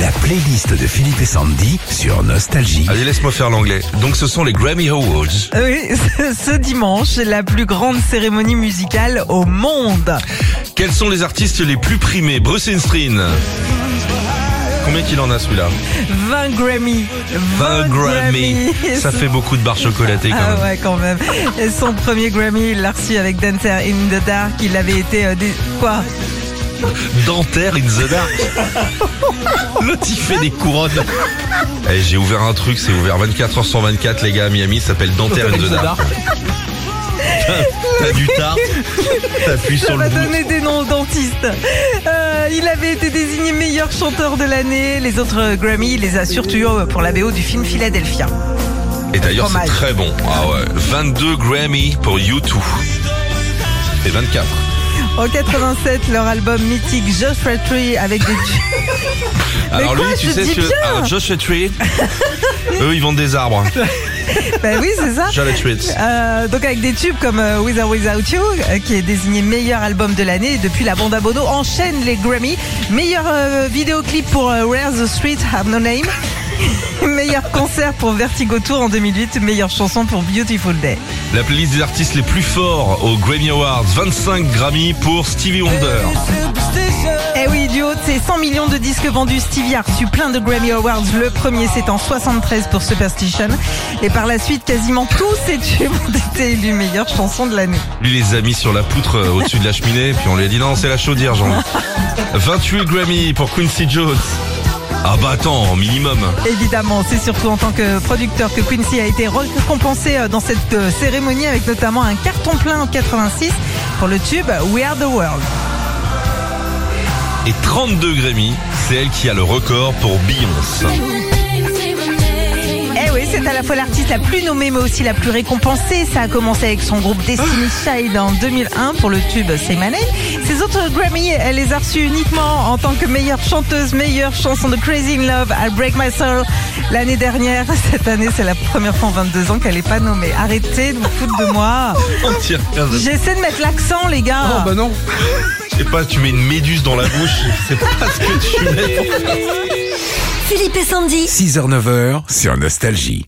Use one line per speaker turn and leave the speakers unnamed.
La playlist de Philippe et Sandy sur Nostalgie.
Allez, laisse-moi faire l'anglais. Donc, ce sont les Grammy Awards.
Oui, ce dimanche, la plus grande cérémonie musicale au monde.
Quels sont les artistes les plus primés? Bruce Springsteen. Combien qu'il en a celui-là?
20 Grammy.
20 Grammy. Ça fait beaucoup de barres chocolatées quand
Ah
même.
ouais, quand même. Et son premier Grammy, il l'a reçu avec Dancer in the Dark. Il avait été... euh, des... Quoi?
Dentaire in the dark. L'autre il fait des couronnes. Eh, J'ai ouvert un truc, c'est ouvert 24h sur 24 les gars à Miami, ça s'appelle Dentaire in the dark. T'as du tard, t'appuies sur le
va
bout.
donner des noms aux dentistes. Euh, il avait été désigné meilleur chanteur de l'année. Les autres euh, Grammy, il les a surtout eu pour la BO du film Philadelphia.
Et d'ailleurs c'est
Fromage.
très bon. Ah ouais, 22 Grammy pour U2. Et 24.
En 87, leur album mythique Joshua Tree avec des
Alors
quoi,
lui, tu
je
sais
dis
que
bien.
alors Joshua Tree, eux ils vendent des arbres.
Ben oui, c'est ça.
Joshua Tree.
Euh, donc avec des tubes comme euh, With or Without You, euh, qui est désigné meilleur album de l'année. Et depuis, la bande à Bono enchaîne les Grammy. Meilleur vidéoclip pour Where the Streets Have No Name. meilleur concert pour Vertigo Tour en 2008. Meilleure chanson pour Beautiful Day.
La playlist des artistes les plus forts aux Grammy Awards. 25 Grammy pour Stevie Wonder.
Eh oui, du haut de ses 100 millions de disques vendus, Stevie a reçu plein de Grammy Awards. Le premier, c'est en 73 pour Superstition. Et par la suite, quasiment tous ces tubes ont été élus meilleure chanson de l'année.
Lui les a mis sur la poutre euh, au-dessus de la cheminée, puis on lui a dit non, c'est la chaudière, jean 28 Grammy pour Quincy Jones. Ah bah attends, minimum.
Évidemment, c'est surtout en tant que producteur que Quincy a été récompensé euh, dans cette euh, cérémonie avec notamment un carton plein en 86 pour le tube We Are the World.
Et 32 Grammy, c'est elle qui a le record pour Beyoncé.
La fois l'artiste la plus nommée mais aussi la plus récompensée. Ça a commencé avec son groupe Destiny Child en 2001 pour le tube Say My Name. Ses autres Grammy, elle les a reçus uniquement en tant que meilleure chanteuse, meilleure chanson de Crazy in Love, I Break My Soul l'année dernière. Cette année, c'est la première fois en 22 ans qu'elle n'est pas nommée. Arrêtez de vous foutre de moi. J'essaie de mettre l'accent, les gars.
non. Je sais pas, tu mets une méduse dans la bouche, c'est pas ce que tu mets.
Philippe et Sandy.
6h-9h sur Nostalgie.